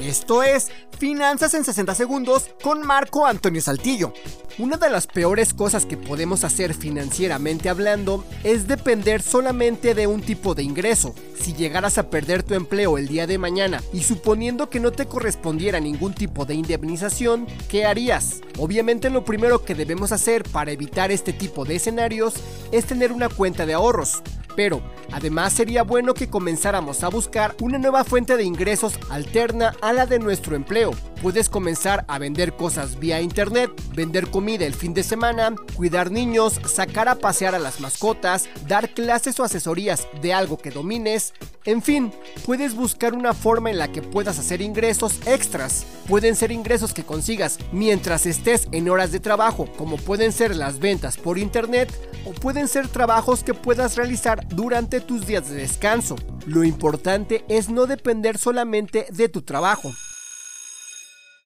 Esto es Finanzas en 60 Segundos con Marco Antonio Saltillo. Una de las peores cosas que podemos hacer financieramente hablando es depender solamente de un tipo de ingreso. Si llegaras a perder tu empleo el día de mañana y suponiendo que no te correspondiera ningún tipo de indemnización, ¿qué harías? Obviamente lo primero que debemos hacer para evitar este tipo de escenarios es tener una cuenta de ahorros. Pero además sería bueno que comenzáramos a buscar una nueva fuente de ingresos alterna a la de nuestro empleo. Puedes comenzar a vender cosas vía internet, vender comida el fin de semana, cuidar niños, sacar a pasear a las mascotas, dar clases o asesorías de algo que domines, en fin, puedes buscar una forma en la que puedas hacer ingresos extras. Pueden ser ingresos que consigas mientras estés en horas de trabajo, como pueden ser las ventas por internet, o pueden ser trabajos que puedas realizar durante tus días de descanso. Lo importante es no depender solamente de tu trabajo.